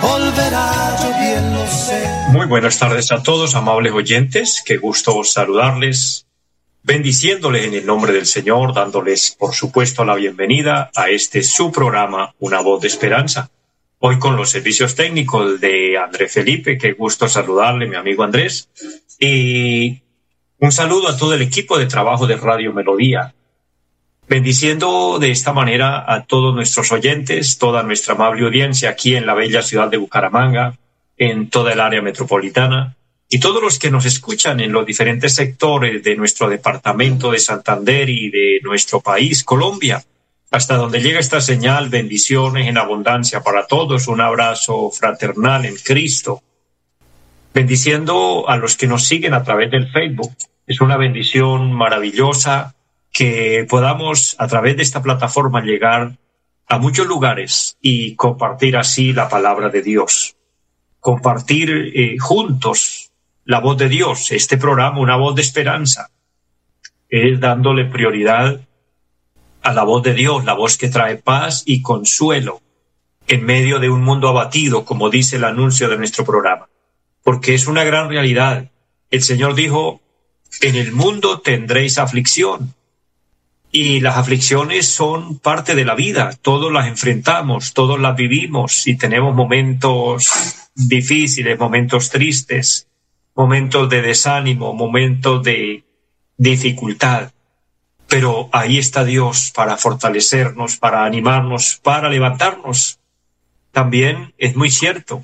volverá, yo bien lo sé. Muy buenas tardes a todos, amables oyentes. Qué gusto saludarles bendiciéndoles en el nombre del Señor, dándoles, por supuesto, la bienvenida a este su programa, Una voz de esperanza. Hoy con los servicios técnicos de Andrés Felipe, qué gusto saludarle, mi amigo Andrés. Y un saludo a todo el equipo de trabajo de Radio Melodía. Bendiciendo de esta manera a todos nuestros oyentes, toda nuestra amable audiencia aquí en la bella ciudad de Bucaramanga, en toda el área metropolitana, y todos los que nos escuchan en los diferentes sectores de nuestro departamento de Santander y de nuestro país, Colombia, hasta donde llega esta señal, bendiciones en abundancia para todos, un abrazo fraternal en Cristo. Bendiciendo a los que nos siguen a través del Facebook. Es una bendición maravillosa que podamos a través de esta plataforma llegar a muchos lugares y compartir así la palabra de Dios. Compartir eh, juntos la voz de Dios, este programa, una voz de esperanza, es dándole prioridad a la voz de Dios, la voz que trae paz y consuelo en medio de un mundo abatido, como dice el anuncio de nuestro programa, porque es una gran realidad. El Señor dijo, en el mundo tendréis aflicción, y las aflicciones son parte de la vida, todos las enfrentamos, todos las vivimos y tenemos momentos difíciles, momentos tristes, momentos de desánimo, momentos de dificultad. Pero ahí está Dios para fortalecernos, para animarnos, para levantarnos. También es muy cierto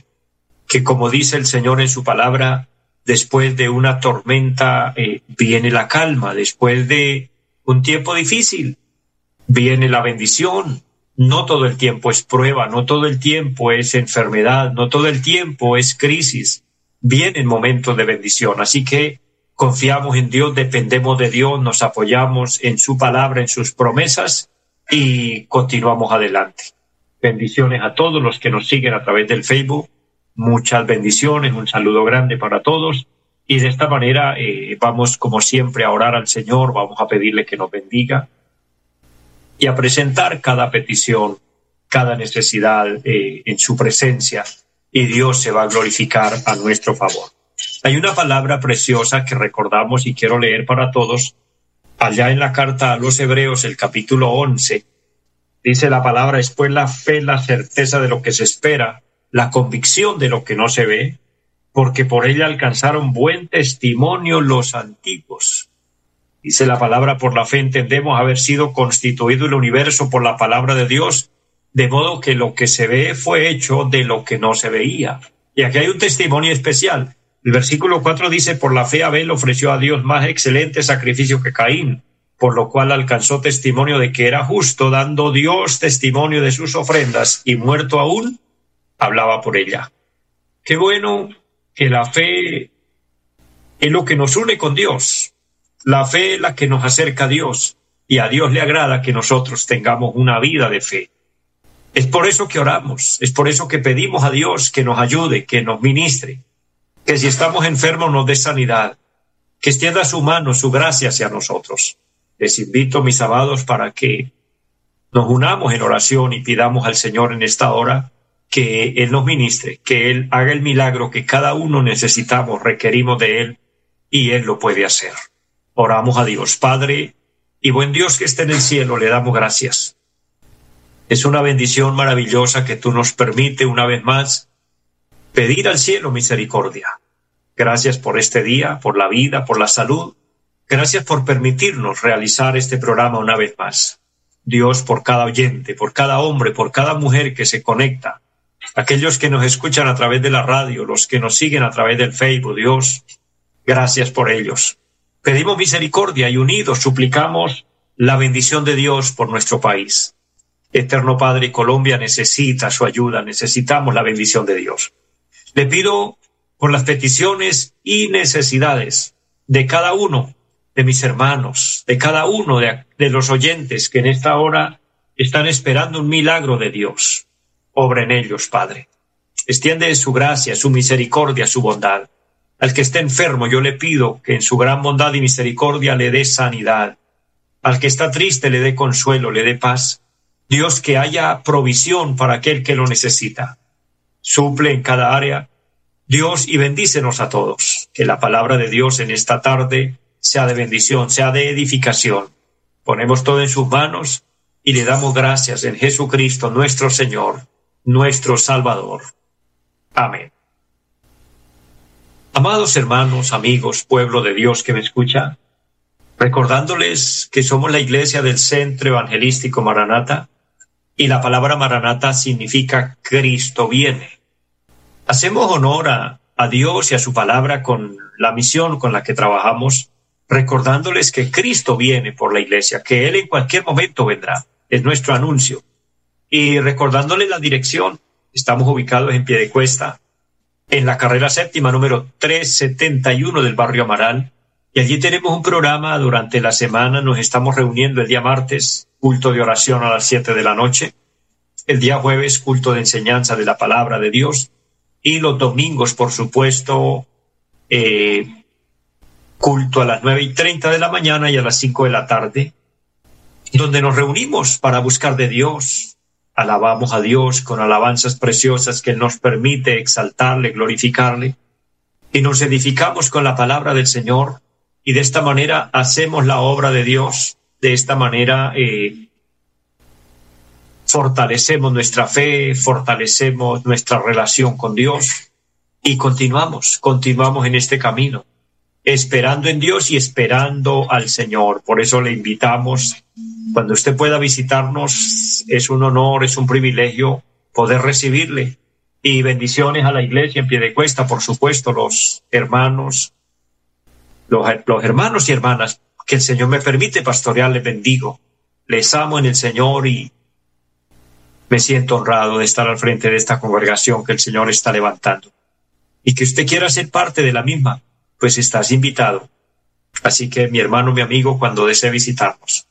que como dice el Señor en su palabra, después de una tormenta eh, viene la calma, después de un tiempo difícil viene la bendición. No todo el tiempo es prueba, no todo el tiempo es enfermedad, no todo el tiempo es crisis vienen momentos de bendición. Así que confiamos en Dios, dependemos de Dios, nos apoyamos en su palabra, en sus promesas y continuamos adelante. Bendiciones a todos los que nos siguen a través del Facebook. Muchas bendiciones, un saludo grande para todos. Y de esta manera eh, vamos, como siempre, a orar al Señor, vamos a pedirle que nos bendiga y a presentar cada petición, cada necesidad eh, en su presencia y Dios se va a glorificar a nuestro favor. Hay una palabra preciosa que recordamos y quiero leer para todos. Allá en la carta a los Hebreos, el capítulo 11, dice la palabra, después la fe, la certeza de lo que se espera, la convicción de lo que no se ve, porque por ella alcanzaron buen testimonio los antiguos. Dice la palabra, por la fe entendemos haber sido constituido el universo por la palabra de Dios de modo que lo que se ve fue hecho de lo que no se veía. Y aquí hay un testimonio especial. El versículo 4 dice, por la fe Abel ofreció a Dios más excelente sacrificio que Caín, por lo cual alcanzó testimonio de que era justo, dando Dios testimonio de sus ofrendas, y muerto aún, hablaba por ella. Qué bueno que la fe es lo que nos une con Dios. La fe es la que nos acerca a Dios, y a Dios le agrada que nosotros tengamos una vida de fe. Es por eso que oramos, es por eso que pedimos a Dios que nos ayude, que nos ministre, que si estamos enfermos nos dé sanidad, que extienda su mano, su gracia hacia nosotros. Les invito, mis amados, para que nos unamos en oración y pidamos al Señor en esta hora que Él nos ministre, que Él haga el milagro que cada uno necesitamos, requerimos de Él, y Él lo puede hacer. Oramos a Dios, Padre, y buen Dios que esté en el cielo, le damos gracias es una bendición maravillosa que tú nos permite una vez más pedir al cielo misericordia. Gracias por este día, por la vida, por la salud. Gracias por permitirnos realizar este programa una vez más. Dios, por cada oyente, por cada hombre, por cada mujer que se conecta, aquellos que nos escuchan a través de la radio, los que nos siguen a través del Facebook, Dios, gracias por ellos. Pedimos misericordia y unidos suplicamos la bendición de Dios por nuestro país. Eterno Padre, Colombia necesita su ayuda, necesitamos la bendición de Dios. Le pido por las peticiones y necesidades de cada uno de mis hermanos, de cada uno de, de los oyentes que en esta hora están esperando un milagro de Dios. Obra en ellos, Padre. Extiende su gracia, su misericordia, su bondad. Al que esté enfermo, yo le pido que en su gran bondad y misericordia le dé sanidad. Al que está triste, le dé consuelo, le dé paz. Dios, que haya provisión para aquel que lo necesita. Suple en cada área. Dios, y bendícenos a todos. Que la palabra de Dios en esta tarde sea de bendición, sea de edificación. Ponemos todo en sus manos y le damos gracias en Jesucristo nuestro Señor, nuestro Salvador. Amén. Amados hermanos, amigos, pueblo de Dios que me escucha, recordándoles que somos la iglesia del Centro Evangelístico Maranata y la palabra Maranata significa Cristo viene. Hacemos honor a, a Dios y a su palabra con la misión con la que trabajamos, recordándoles que Cristo viene por la iglesia, que Él en cualquier momento vendrá. Es nuestro anuncio. Y recordándoles la dirección, estamos ubicados en pie de cuesta, en la carrera séptima número 371 del barrio Amaral. Y allí tenemos un programa durante la semana. Nos estamos reuniendo el día martes, culto de oración a las siete de la noche. El día jueves, culto de enseñanza de la palabra de Dios. Y los domingos, por supuesto, eh, culto a las nueve y treinta de la mañana y a las cinco de la tarde, donde nos reunimos para buscar de Dios, alabamos a Dios con alabanzas preciosas que nos permite exaltarle, glorificarle, y nos edificamos con la palabra del Señor, y de esta manera hacemos la obra de Dios, de esta manera eh, fortalecemos nuestra fe, fortalecemos nuestra relación con Dios, y continuamos, continuamos en este camino, esperando en Dios y esperando al Señor. Por eso le invitamos cuando usted pueda visitarnos, es un honor, es un privilegio poder recibirle. Y bendiciones a la iglesia en pie de cuesta, por supuesto, los hermanos, los, hermanos y hermanas que el Señor me permite pastorear, les bendigo. Les amo en el Señor y me siento honrado de estar al frente de esta congregación que el Señor está levantando. Y que usted quiera ser parte de la misma, pues estás invitado. Así que mi hermano, mi amigo, cuando desee visitarnos,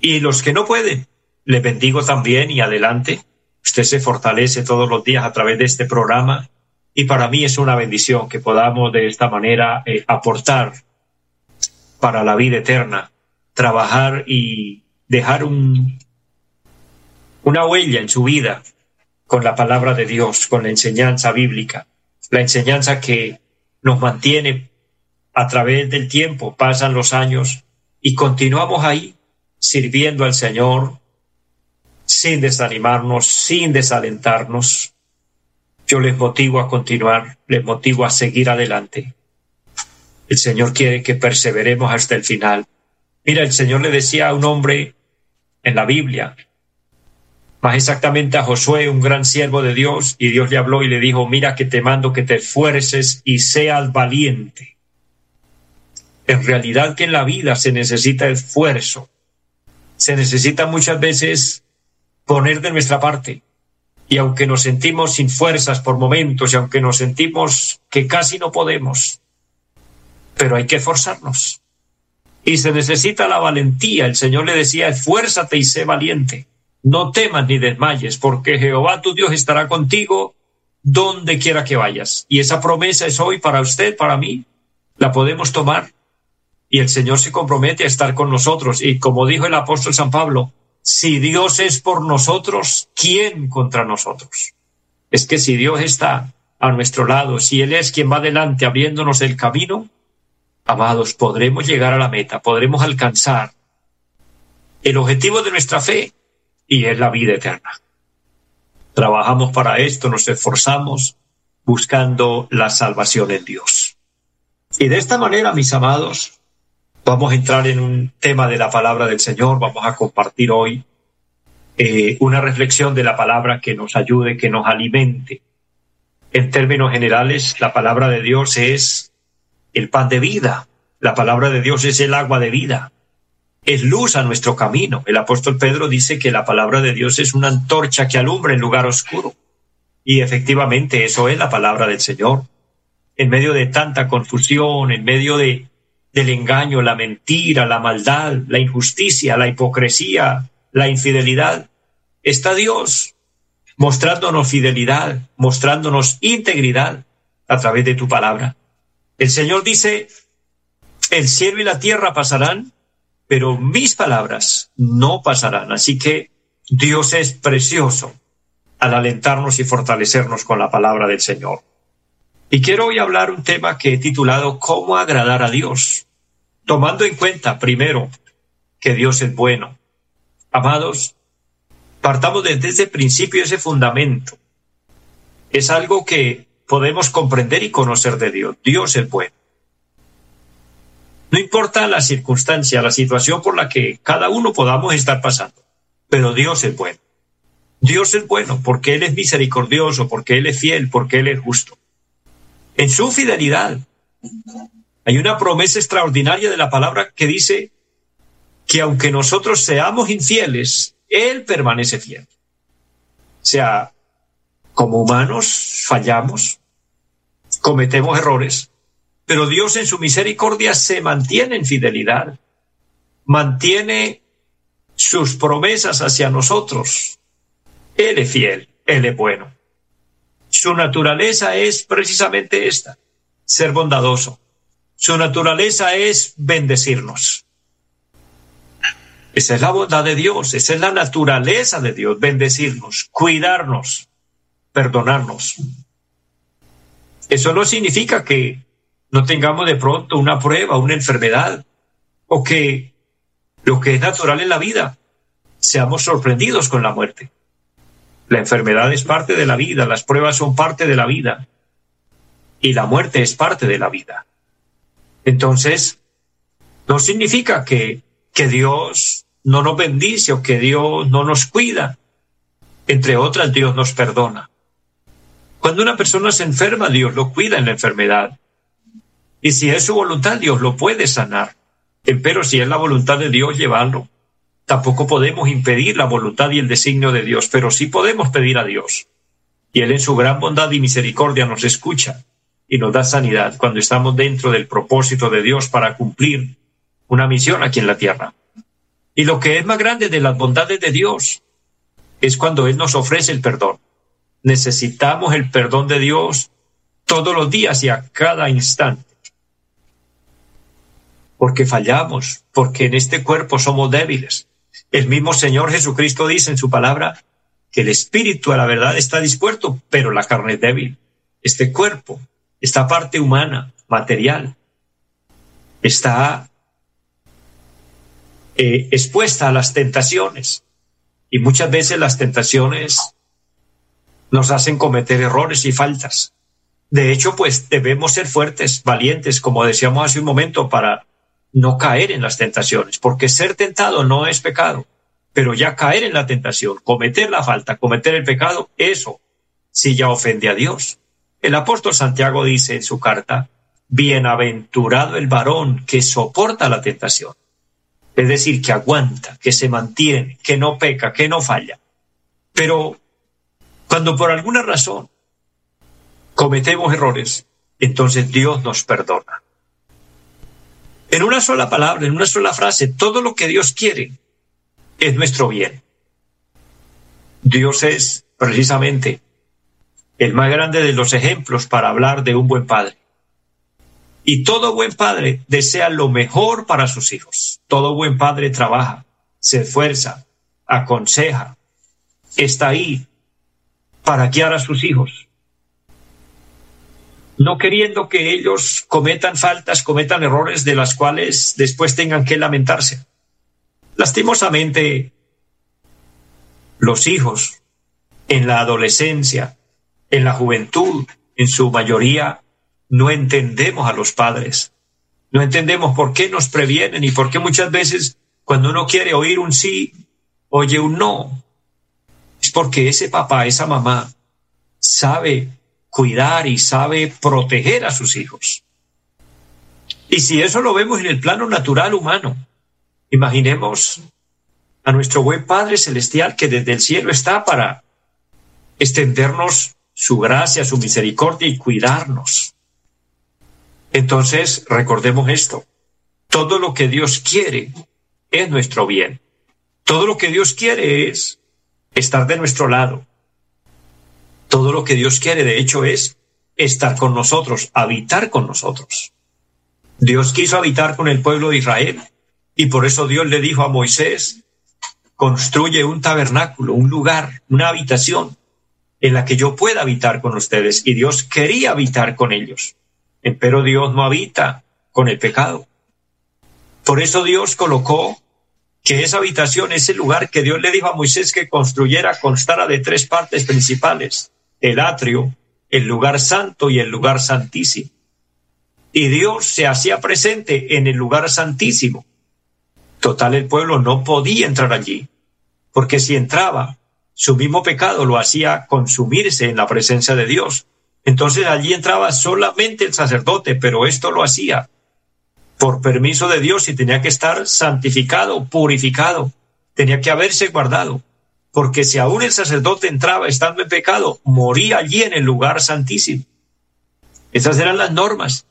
y los que no pueden, le bendigo también y adelante. Usted se fortalece todos los días a través de este programa y para mí es una bendición que podamos de esta manera eh, aportar para la vida eterna, trabajar y dejar un, una huella en su vida con la palabra de Dios, con la enseñanza bíblica, la enseñanza que nos mantiene a través del tiempo, pasan los años y continuamos ahí sirviendo al Señor sin desanimarnos, sin desalentarnos. Yo les motivo a continuar, les motivo a seguir adelante. El Señor quiere que perseveremos hasta el final. Mira, el Señor le decía a un hombre en la Biblia, más exactamente a Josué, un gran siervo de Dios, y Dios le habló y le dijo, mira que te mando que te esfuerces y seas valiente. En realidad que en la vida se necesita esfuerzo, se necesita muchas veces poner de nuestra parte. Y aunque nos sentimos sin fuerzas por momentos y aunque nos sentimos que casi no podemos, pero hay que esforzarnos. Y se necesita la valentía. El Señor le decía, esfuérzate y sé valiente. No temas ni desmayes, porque Jehová tu Dios estará contigo donde quiera que vayas. Y esa promesa es hoy para usted, para mí. La podemos tomar y el Señor se compromete a estar con nosotros. Y como dijo el apóstol San Pablo, si Dios es por nosotros, ¿quién contra nosotros? Es que si Dios está a nuestro lado, si Él es quien va adelante abriéndonos el camino, amados, podremos llegar a la meta, podremos alcanzar el objetivo de nuestra fe y es la vida eterna. Trabajamos para esto, nos esforzamos buscando la salvación en Dios. Y de esta manera, mis amados, Vamos a entrar en un tema de la palabra del Señor, vamos a compartir hoy eh, una reflexión de la palabra que nos ayude, que nos alimente. En términos generales, la palabra de Dios es el pan de vida, la palabra de Dios es el agua de vida, es luz a nuestro camino. El apóstol Pedro dice que la palabra de Dios es una antorcha que alumbra en lugar oscuro. Y efectivamente eso es la palabra del Señor. en medio de tanta confusión, en medio de, del engaño, la mentira, la maldad, la injusticia, la hipocresía, la infidelidad, está Dios mostrándonos fidelidad, mostrándonos integridad a través de tu palabra. El Señor dice, el cielo y la tierra pasarán, pero mis palabras no pasarán. Así que Dios es precioso al alentarnos y fortalecernos con la palabra del Señor. Y quiero hoy hablar un tema que he titulado ¿Cómo agradar a Dios? Tomando en cuenta, primero, que Dios es bueno. Amados, partamos desde ese principio, ese fundamento. Es algo que podemos comprender y conocer de Dios. Dios es bueno. No importa la circunstancia, la situación por la que cada uno podamos estar pasando, pero Dios es bueno. Dios es bueno porque Él es misericordioso, porque Él es fiel, porque Él es justo. En su fidelidad hay una promesa extraordinaria de la palabra que dice que aunque nosotros seamos infieles, Él permanece fiel. O sea, como humanos fallamos, cometemos errores, pero Dios en su misericordia se mantiene en fidelidad, mantiene sus promesas hacia nosotros. Él es fiel, Él es bueno. Su naturaleza es precisamente esta, ser bondadoso. Su naturaleza es bendecirnos. Esa es la bondad de Dios, esa es la naturaleza de Dios, bendecirnos, cuidarnos, perdonarnos. Eso no significa que no tengamos de pronto una prueba, una enfermedad, o que lo que es natural en la vida, seamos sorprendidos con la muerte. La enfermedad es parte de la vida, las pruebas son parte de la vida y la muerte es parte de la vida. Entonces, no significa que, que Dios no nos bendice o que Dios no nos cuida. Entre otras, Dios nos perdona. Cuando una persona se enferma, Dios lo cuida en la enfermedad. Y si es su voluntad, Dios lo puede sanar. Pero si es la voluntad de Dios llevarlo, tampoco podemos impedir la voluntad y el designio de Dios, pero sí podemos pedir a Dios. Y Él en su gran bondad y misericordia nos escucha y nos da sanidad cuando estamos dentro del propósito de Dios para cumplir una misión aquí en la tierra. Y lo que es más grande de las bondades de Dios es cuando Él nos ofrece el perdón. Necesitamos el perdón de Dios todos los días y a cada instante porque fallamos, porque en este cuerpo somos débiles. El mismo Señor Jesucristo dice en su palabra que el espíritu a la verdad está dispuesto, pero la carne es débil. Este cuerpo, esta parte humana, material, está eh, expuesta a las tentaciones. Y muchas veces las tentaciones nos hacen cometer errores y faltas. De hecho, pues debemos ser fuertes, valientes, como decíamos hace un momento, para no caer en las tentaciones, porque ser tentado no es pecado, pero ya caer en la tentación, cometer la falta, cometer el pecado, eso sí ya ofende a Dios. El apóstol Santiago dice en su carta, bienaventurado el varón que soporta la tentación, es decir, que aguanta, que se mantiene, que no peca, que no falla. Pero cuando por alguna razón cometemos errores, entonces Dios nos perdona. En una sola palabra, en una sola frase, todo lo que Dios quiere es nuestro bien. Dios es precisamente el más grande de los ejemplos para hablar de un buen padre. Y todo buen padre desea lo mejor para sus hijos. Todo buen padre trabaja, se esfuerza, aconseja, está ahí para guiar a sus hijos no queriendo que ellos cometan faltas, cometan errores de las cuales después tengan que lamentarse. Lastimosamente, los hijos en la adolescencia, en la juventud, en su mayoría, no entendemos a los padres. No entendemos por qué nos previenen y por qué muchas veces cuando uno quiere oír un sí, oye un no. Es porque ese papá, esa mamá, sabe cuidar y sabe proteger a sus hijos. Y si eso lo vemos en el plano natural humano, imaginemos a nuestro buen Padre Celestial que desde el cielo está para extendernos su gracia, su misericordia y cuidarnos. Entonces, recordemos esto. Todo lo que Dios quiere es nuestro bien. Todo lo que Dios quiere es estar de nuestro lado. Todo lo que Dios quiere, de hecho, es estar con nosotros, habitar con nosotros. Dios quiso habitar con el pueblo de Israel y por eso Dios le dijo a Moisés, construye un tabernáculo, un lugar, una habitación en la que yo pueda habitar con ustedes. Y Dios quería habitar con ellos. Pero Dios no habita con el pecado. Por eso Dios colocó que esa habitación, ese lugar que Dios le dijo a Moisés que construyera, constara de tres partes principales. El atrio, el lugar santo y el lugar santísimo. Y Dios se hacía presente en el lugar santísimo. Total, el pueblo no podía entrar allí, porque si entraba, su mismo pecado lo hacía consumirse en la presencia de Dios. Entonces allí entraba solamente el sacerdote, pero esto lo hacía por permiso de Dios y tenía que estar santificado, purificado, tenía que haberse guardado, porque si aún el sacerdote entraba estando en pecado, moría allí en el lugar santísimo. Esas eran las normas,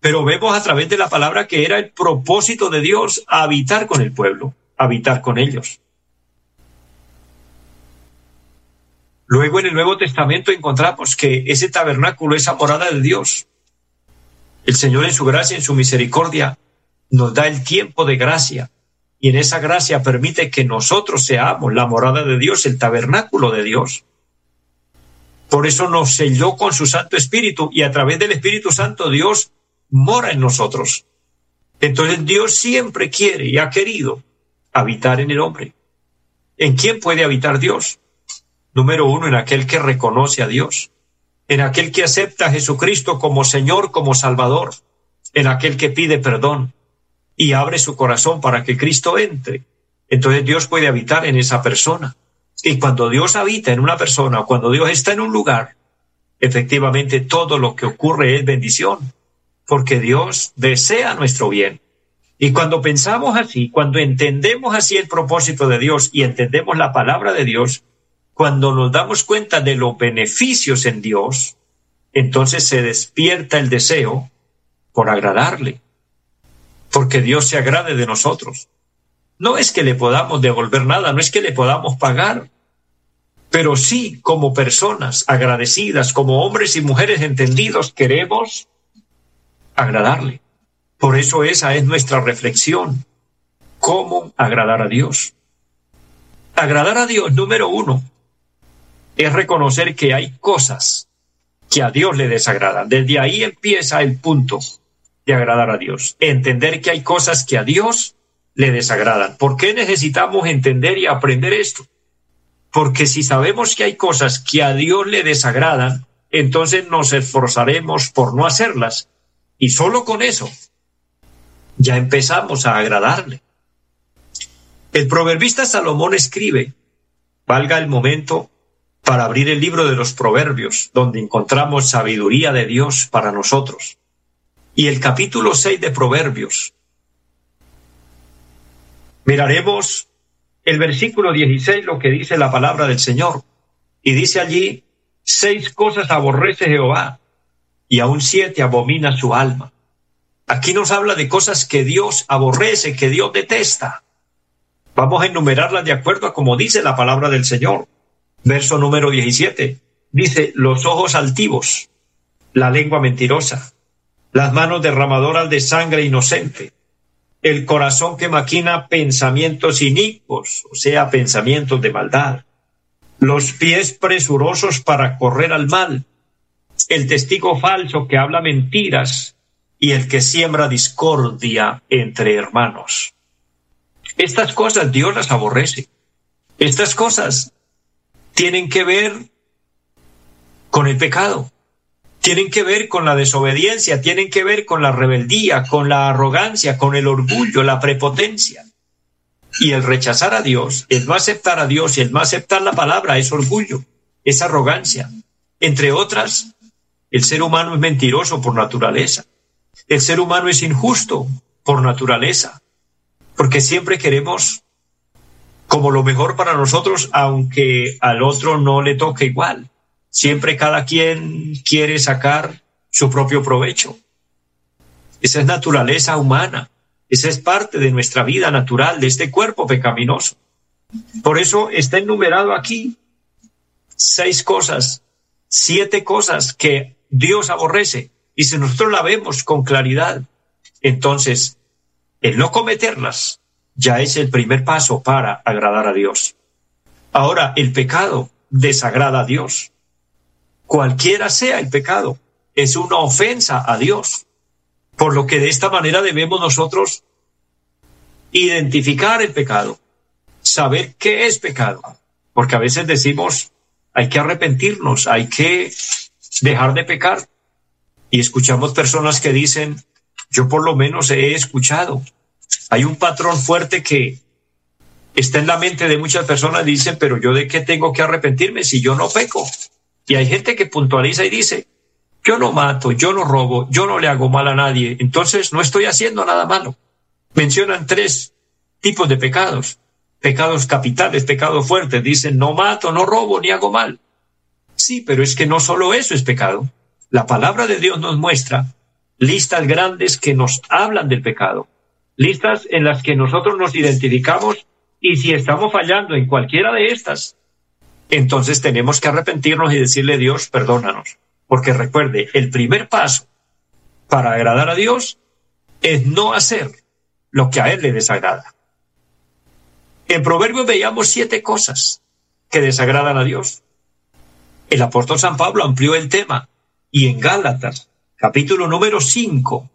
pero vemos a través de la palabra que era el propósito de Dios habitar con el pueblo, habitar con ellos. Luego en el Nuevo Testamento encontramos que ese tabernáculo, esa morada de Dios, el Señor en su gracia, en su misericordia, nos da el tiempo de gracia y en esa gracia permite que nosotros seamos la morada de Dios, el tabernáculo de Dios. Por eso nos selló con su Santo Espíritu y a través del Espíritu Santo Dios mora en nosotros. Entonces Dios siempre quiere y ha querido habitar en el hombre. ¿En quién puede habitar Dios? Número uno, en aquel que reconoce a Dios, en aquel que acepta a Jesucristo como Señor, como Salvador, en aquel que pide perdón y abre su corazón para que Cristo entre. Entonces Dios puede habitar en esa persona. Y cuando Dios habita en una persona, cuando Dios está en un lugar, efectivamente todo lo que ocurre es bendición, porque Dios desea nuestro bien. Y cuando pensamos así, cuando entendemos así el propósito de Dios y entendemos la palabra de Dios, cuando nos damos cuenta de los beneficios en Dios, entonces se despierta el deseo por agradarle, porque Dios se agrade de nosotros. No es que le podamos devolver nada, no es que le podamos pagar, pero sí como personas agradecidas, como hombres y mujeres entendidos, queremos agradarle. Por eso esa es nuestra reflexión. ¿Cómo agradar a Dios? Agradar a Dios, número uno, es reconocer que hay cosas que a Dios le desagradan. Desde ahí empieza el punto de agradar a Dios. Entender que hay cosas que a Dios le desagradan. ¿Por qué necesitamos entender y aprender esto? Porque si sabemos que hay cosas que a Dios le desagradan, entonces nos esforzaremos por no hacerlas. Y solo con eso ya empezamos a agradarle. El proverbista Salomón escribe, valga el momento, para abrir el libro de los Proverbios, donde encontramos sabiduría de Dios para nosotros. Y el capítulo 6 de Proverbios. Miraremos el versículo 16, lo que dice la palabra del Señor. Y dice allí, seis cosas aborrece Jehová, y aún siete abomina su alma. Aquí nos habla de cosas que Dios aborrece, que Dios detesta. Vamos a enumerarlas de acuerdo a como dice la palabra del Señor verso número 17. Dice, los ojos altivos, la lengua mentirosa, las manos derramadoras de sangre inocente, el corazón que maquina pensamientos inicuos, o sea, pensamientos de maldad, los pies presurosos para correr al mal, el testigo falso que habla mentiras y el que siembra discordia entre hermanos. Estas cosas Dios las aborrece. Estas cosas tienen que ver con el pecado, tienen que ver con la desobediencia, tienen que ver con la rebeldía, con la arrogancia, con el orgullo, la prepotencia. Y el rechazar a Dios, el no aceptar a Dios y el no aceptar la palabra es orgullo, es arrogancia. Entre otras, el ser humano es mentiroso por naturaleza. El ser humano es injusto por naturaleza, porque siempre queremos como lo mejor para nosotros, aunque al otro no le toque igual. Siempre cada quien quiere sacar su propio provecho. Esa es naturaleza humana. Esa es parte de nuestra vida natural, de este cuerpo pecaminoso. Por eso está enumerado aquí seis cosas, siete cosas que Dios aborrece. Y si nosotros la vemos con claridad, entonces el no cometerlas ya es el primer paso para agradar a Dios. Ahora, el pecado desagrada a Dios. Cualquiera sea el pecado, es una ofensa a Dios. Por lo que de esta manera debemos nosotros identificar el pecado, saber qué es pecado, porque a veces decimos, hay que arrepentirnos, hay que dejar de pecar. Y escuchamos personas que dicen, yo por lo menos he escuchado. Hay un patrón fuerte que está en la mente de muchas personas, dicen, pero yo de qué tengo que arrepentirme si yo no peco. Y hay gente que puntualiza y dice, yo no mato, yo no robo, yo no le hago mal a nadie, entonces no estoy haciendo nada malo. Mencionan tres tipos de pecados, pecados capitales, pecados fuertes, dicen no mato, no robo, ni hago mal. Sí, pero es que no solo eso es pecado. La palabra de Dios nos muestra listas grandes que nos hablan del pecado, listas en las que nosotros nos identificamos y si estamos fallando en cualquiera de estas, entonces tenemos que arrepentirnos y decirle Dios, perdónanos. Porque recuerde, el primer paso para agradar a Dios es no hacer lo que a Él le desagrada. En Proverbios veíamos siete cosas que desagradan a Dios. El apóstol San Pablo amplió el tema y en Gálatas, capítulo número 5,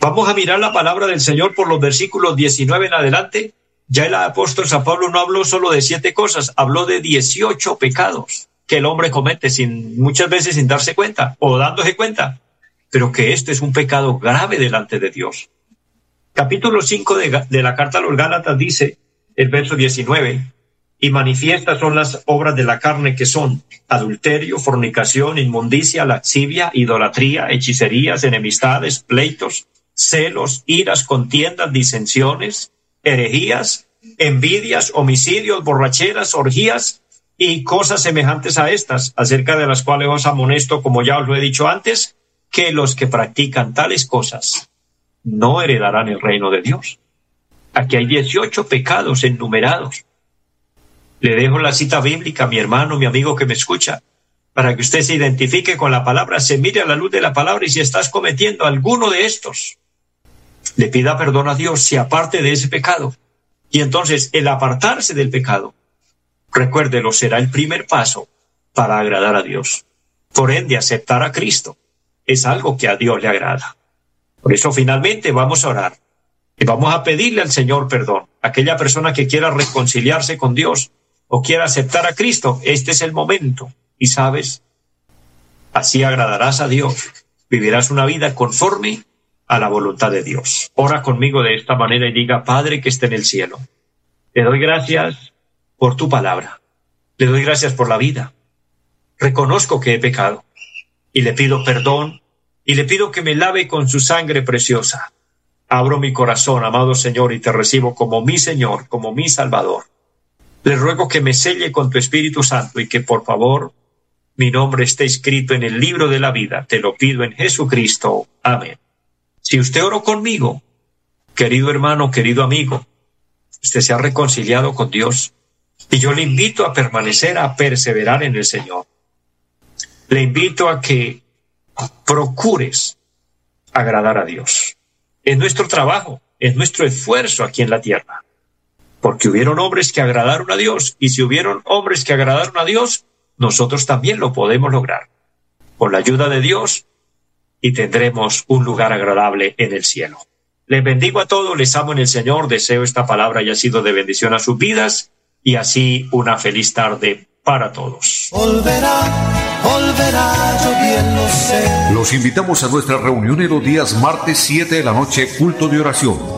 vamos a mirar la palabra del Señor por los versículos 19 en adelante. Ya el apóstol San Pablo no habló solo de siete cosas, habló de 18 pecados que el hombre comete sin, muchas veces sin darse cuenta o dándose cuenta, pero que esto es un pecado grave delante de Dios. Capítulo 5 de, de la carta a los Gálatas dice, el verso 19, y manifiestas son las obras de la carne que son adulterio, fornicación, inmundicia, laxivia, idolatría, hechicerías, enemistades, pleitos, celos, iras, contiendas, disensiones, herejías, envidias, homicidios, borracheras, orgías y cosas semejantes a estas, acerca de las cuales os amonesto, como ya os lo he dicho antes, que los que practican tales cosas no heredarán el reino de Dios. Aquí hay 18 pecados enumerados. Le dejo la cita bíblica mi hermano, mi amigo que me escucha, para que usted se identifique con la palabra, se mire a la luz de la palabra y si estás cometiendo alguno de estos, le pida perdón a Dios, si aparte de ese pecado. Y entonces el apartarse del pecado recuérdelo, será el primer paso para agradar a Dios. Por ende, aceptar a Cristo es algo que a Dios le agrada. Por eso finalmente vamos a orar y vamos a pedirle al Señor perdón. Aquella persona que quiera reconciliarse con Dios o quiera aceptar a Cristo, este es el momento. Y sabes, así agradarás a Dios, vivirás una vida conforme a la voluntad de Dios. Ora conmigo de esta manera y diga, Padre que esté en el cielo, te doy gracias por tu palabra. Le doy gracias por la vida. Reconozco que he pecado y le pido perdón y le pido que me lave con su sangre preciosa. Abro mi corazón, amado Señor, y te recibo como mi Señor, como mi Salvador. Le ruego que me selle con tu Espíritu Santo y que por favor mi nombre esté escrito en el libro de la vida. Te lo pido en Jesucristo. Amén. Si usted oró conmigo, querido hermano, querido amigo, usted se ha reconciliado con Dios, y yo le invito a permanecer, a perseverar en el Señor. Le invito a que procures agradar a Dios. Es nuestro trabajo, es nuestro esfuerzo aquí en la tierra. Porque hubieron hombres que agradaron a Dios y si hubieron hombres que agradaron a Dios, nosotros también lo podemos lograr. Con la ayuda de Dios y tendremos un lugar agradable en el cielo. Les bendigo a todos, les amo en el Señor, deseo esta palabra haya sido de bendición a sus vidas y así una feliz tarde para todos. Los invitamos a nuestra reunión en los días martes 7 de la noche, culto de oración